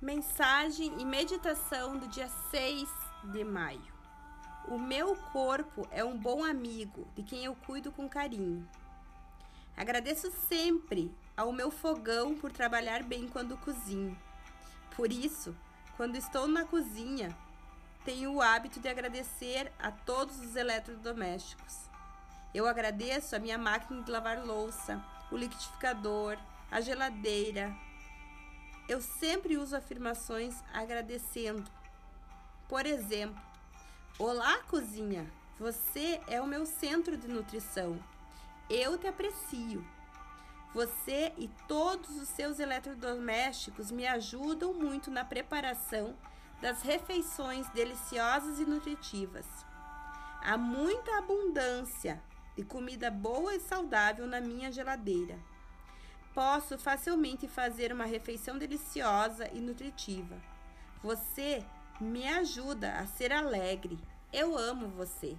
Mensagem e meditação do dia 6 de maio. O meu corpo é um bom amigo de quem eu cuido com carinho. Agradeço sempre ao meu fogão por trabalhar bem quando cozinho. Por isso, quando estou na cozinha, tenho o hábito de agradecer a todos os eletrodomésticos. Eu agradeço a minha máquina de lavar louça, o liquidificador, a geladeira, eu sempre uso afirmações agradecendo. Por exemplo, Olá, cozinha! Você é o meu centro de nutrição. Eu te aprecio. Você e todos os seus eletrodomésticos me ajudam muito na preparação das refeições deliciosas e nutritivas. Há muita abundância de comida boa e saudável na minha geladeira posso facilmente fazer uma refeição deliciosa e nutritiva. Você me ajuda a ser alegre. Eu amo você.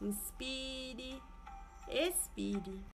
Inspire, expire.